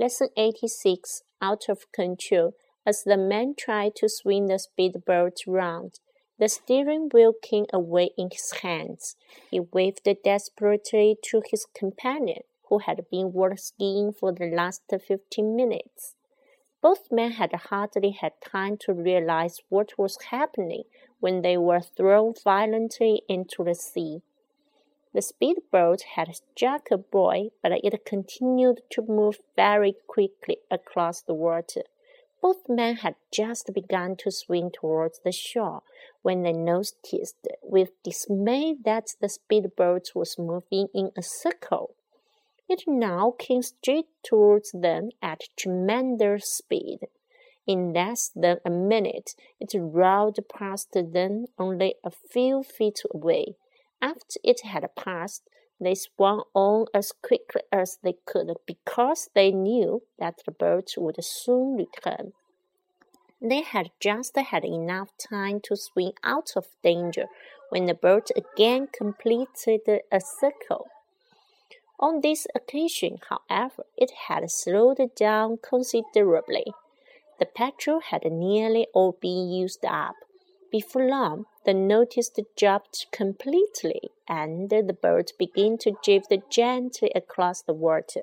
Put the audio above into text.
Lesson 86 Out of Control. As the man tried to swing the speedboat round, the steering wheel came away in his hands. He waved desperately to his companion, who had been water skiing for the last fifteen minutes. Both men had hardly had time to realize what was happening when they were thrown violently into the sea. The speedboat had struck a buoy, but it continued to move very quickly across the water. Both men had just begun to swim towards the shore when they noticed with dismay that the speedboat was moving in a circle. It now came straight towards them at tremendous speed. In less than a minute, it rolled past them only a few feet away. After it had passed, they swam on as quickly as they could because they knew that the boat would soon return. They had just had enough time to swim out of danger when the boat again completed a circle. On this occasion, however, it had slowed down considerably. The petrol had nearly all been used up. Before long, the notice dropped completely, and the boat began to drift gently across the water.